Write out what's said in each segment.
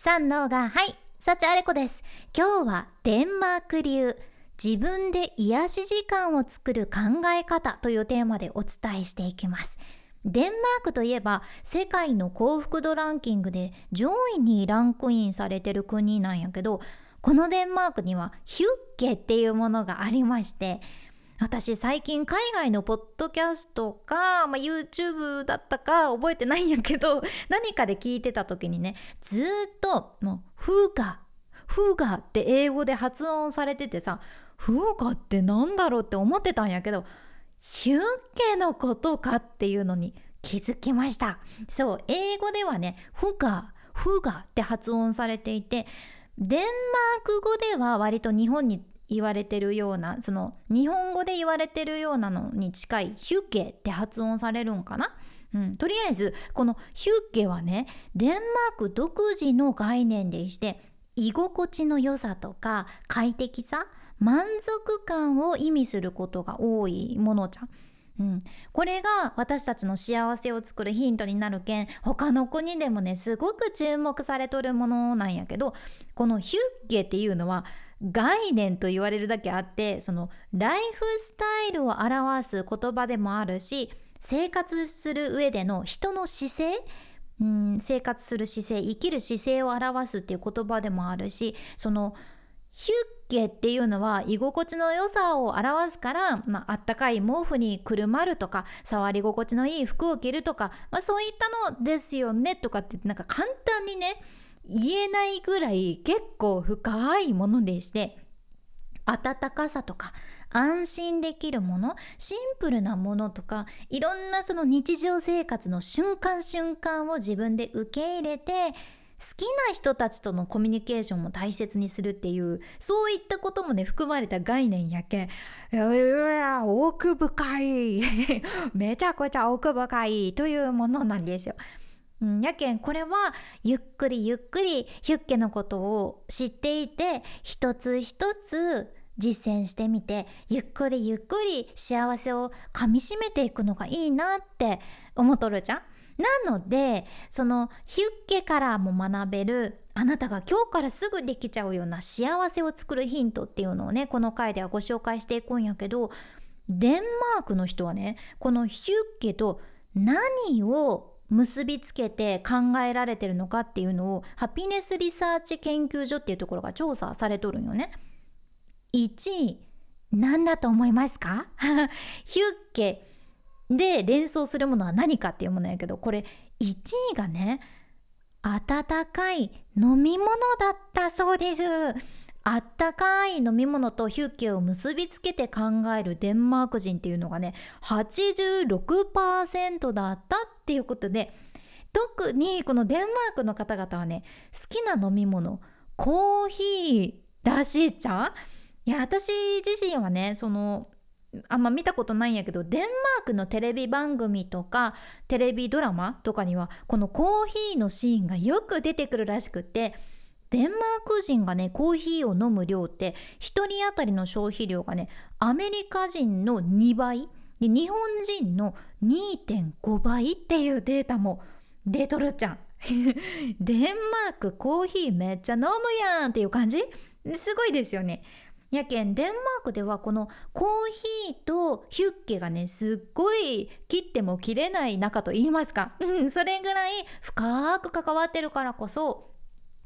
三のがはい幸あれ子です。今日はデンマーク流自分で癒し時間を作る考え方というテーマでお伝えしていきます。デンマークといえば世界の幸福度ランキングで上位にランクインされてる国なんやけどこのデンマークにはヒュッケっていうものがありまして私最近海外のポッドキャストか、まあ、YouTube だったか覚えてないんやけど 何かで聞いてた時にねずっともう「フーガフーガって英語で発音されててさフーガってなんだろうって思ってたんやけどヒュッケのことかっていうのに気づきました。そう英語ではねフガフガって発音されていてデンマーク語では割と日本に言われてるようなその日本語で言われてるようなのに近いヒュッケって発音されるんかな？うん、とりあえずこのヒュッケはねデンマーク独自の概念でして居心地の良さとか快適さ満足感を意味することが多いものじゃん。うん、これが私たちの幸せを作るヒントになるけん他の国でもねすごく注目されとるものなんやけどこのヒュッケっていうのは概念と言われるだけあってそのライフスタイルを表す言葉でもあるし生活する上での人の姿勢うん生活する姿勢生きる姿勢を表すっていう言葉でもあるしそのヒュッケっていうのは居心地の良さを表すから、まあったかい毛布にくるまるとか触り心地のいい服を着るとか、まあ、そういったのですよねとかってなんか簡単にね言えないぐらい結構深いものでして温かさとか安心できるものシンプルなものとかいろんなその日常生活の瞬間瞬間を自分で受け入れて好きな人たちとのコミュニケーションも大切にするっていうそういったこともね含まれた概念やけいや奥深い めちゃくちゃ奥深いというものなんですよ。うん、やけんこれはゆっくりゆっくりヒュッケのことを知っていて一つ一つ実践してみてゆっくりゆっくり幸せをかみしめていくのがいいなって思っとるじゃん？なのでそのヒュッケからも学べるあなたが今日からすぐできちゃうような幸せを作るヒントっていうのをねこの回ではご紹介していくんやけどデンマークの人はねこのヒュッケと何を結びつけて考えられてるのかっていうのをハピネスリサーチ研究所っていうところが調査されとるんよね。1位何だと思いますか？ヒュッケで連想するものは何かっていうものやけどこれ1位がね温かい飲み物だったそうです。あったかい飲み物とヒュッケを結びつけて考えるデンマーク人っていうのがね86%だったっていうことで特にこのデンマークの方々はね好きな飲み物コーヒーらしいじゃんいや私自身はねそのあんま見たことないんやけどデンマークのテレビ番組とかテレビドラマとかにはこのコーヒーのシーンがよく出てくるらしくてデンマーク人がねコーヒーを飲む量って1人当たりの消費量がねアメリカ人の2倍で日本人の2.5倍っていうデータも出とるじゃん。デンマークコーヒーめっちゃ飲むやんっていう感じ。すごいですよね。やけんデンマークではこのコーヒーとヒュッケがねすっごい切っても切れない仲と言いますか。それぐらい深く関わってるからこそ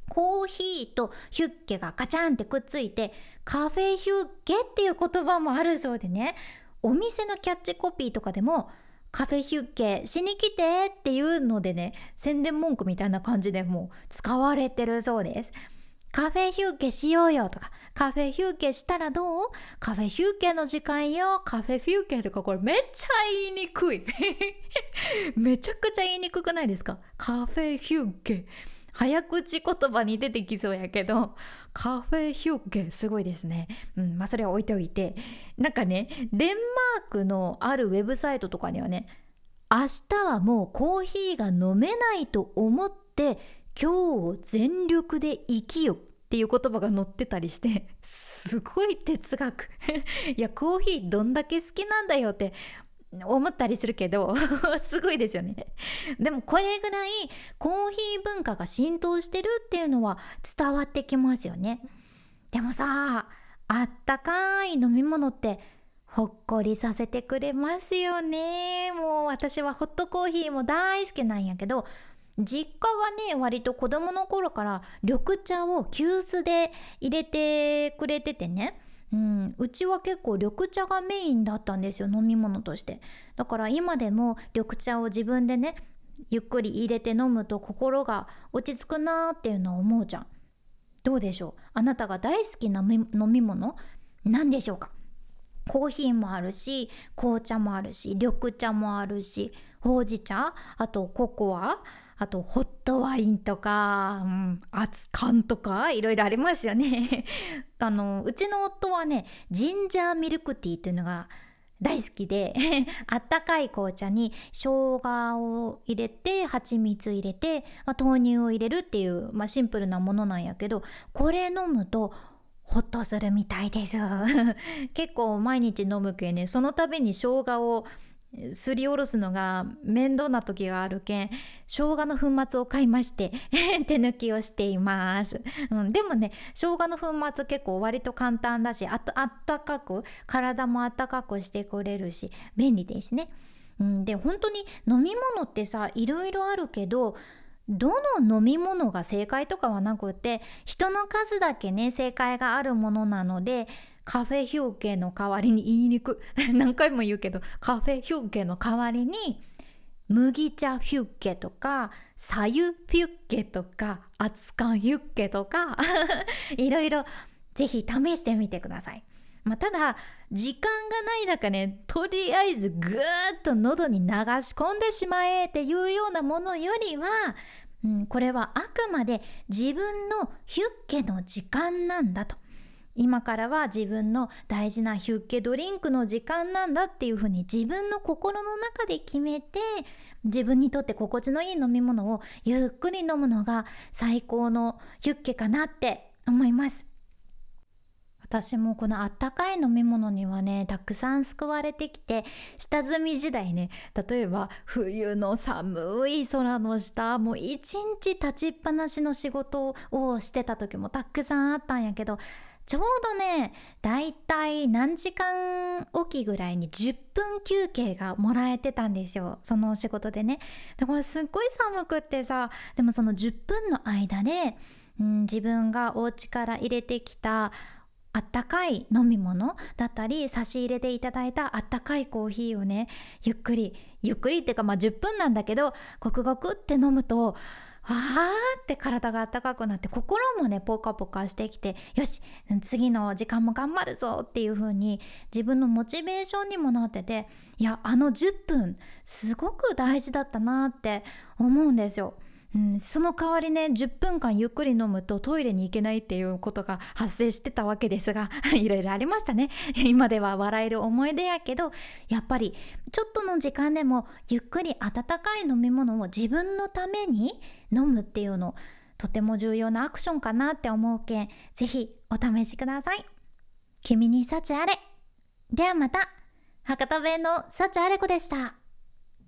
コーヒーとヒュッケがガチャンってくっついてカフェヒュッケっていう言葉もあるそうでね。お店のキャッチコピーとかでもカフェヒュッケしに来てっていうのでね宣伝文句みたいな感じでもう使われてるそうです。カフェヒューケしようよとか、カフェヒューケしたらどう？カフェヒューケの時間よ、カフェヒューケとかこれめっちゃ言いにくい。めちゃくちゃ言いにくくないですか？カフェヒューケ。早口言葉に出てきそうやけど、カフェヒューケすごいですね。うん、まあそれは置いておいて。なんかね、デンマークのあるウェブサイトとかにはね、明日はもうコーヒーが飲めないと思って今日を全力で生きよっていう言葉が載ってたりして すごい哲学 いやコーヒーどんだけ好きなんだよって思ったりするけど すごいですよね。でもこれぐらいコーヒー文化が浸透してるっていうのは伝わってきますよね。でもさあったかい飲み物ってほっこりさせてくれますよね。もう私はホットコーヒーも大好きなんやけど実家がね割と子供の頃から緑茶を急須で入れてくれててね。うん、うちは結構緑茶がメインだったんですよ飲み物として。だから今でも緑茶を自分でねゆっくり入れて飲むと心が落ち着くなーっていうのを思うじゃん。どうでしょう？あなたが大好きな飲み物？何でしょうか？コーヒーもあるし紅茶もあるし緑茶もあるし。ほうじ茶あとココアあとホットワインとか、うん、熱燗とかいろいろありますよね。あのうちの夫はねジンジャーミルクティーというのが大好きで あったかい紅茶に生姜を入れて蜂蜜入れて、まあ、豆乳を入れるっていう、まあ、シンプルなものなんやけどこれ飲むとホッとするみたいです。結構毎日飲むけねその度に生姜をすりおろすのが面倒な時があるけん生姜の粉末を買いまして手抜きをしています、うん、でもね生姜の粉末結構割と簡単だしあったかく体もあったかくしてくれるし便利ですね、うん、で本当に飲み物ってさいろいろあるけどどの飲み物が正解とかはなくて人の数だけね正解があるものなのでカフェヒューケの代わりに言いにく 何回も言うけどカフェヒューケの代わりに麦茶ヒュッケとかさゆヒュッケとか熱燗ヒュッケとか いろいろぜひ試してみてください。まあ、ただ時間がない中ねとりあえずぐーっと喉に流し込んでしまえっていうようなものよりは、うん、これはあくまで自分のヒュッケの時間なんだと今からは自分の大事なヒュッケドリンクの時間なんだっていうふうに自分の心の中で決めて自分にとって心地のいい飲み物をゆっくり飲むのが最高のヒュッケかなって思います。私もこのあったかい飲み物にはねたくさん救われてきて下積み時代ね例えば冬の寒い空の下もう一日立ちっぱなしの仕事をしてた時もたくさんあったんやけどちょうどねだいたい何時間おきぐらいに10分休憩がもらえてたんですよ。そのお仕事でね。でこれすっごい寒くってさでもその10分の間で、うん、自分がお家から入れてきたあったかい飲み物だったり差し入れていただいたあったかいコーヒーをねゆっくりゆっくりっていうかまあ10分なんだけどごくごくって飲むとあーって体が温かくなって心もねポカポカしてきてよし次の時間も頑張るぞっていう風に自分のモチベーションにもなってていやあの10分すごく大事だったなって思うんですよ。ん、その代わりね10分間ゆっくり飲むとトイレに行けないっていうことが発生してたわけですが いろいろありましたね。今では笑える思い出やけどやっぱりちょっとの時間でもゆっくり温かい飲み物を自分のために飲むっていうのとても重要なアクションかなって思うけんぜひお試しください。君に幸あれ。ではまた。博多弁の幸あれ子でした。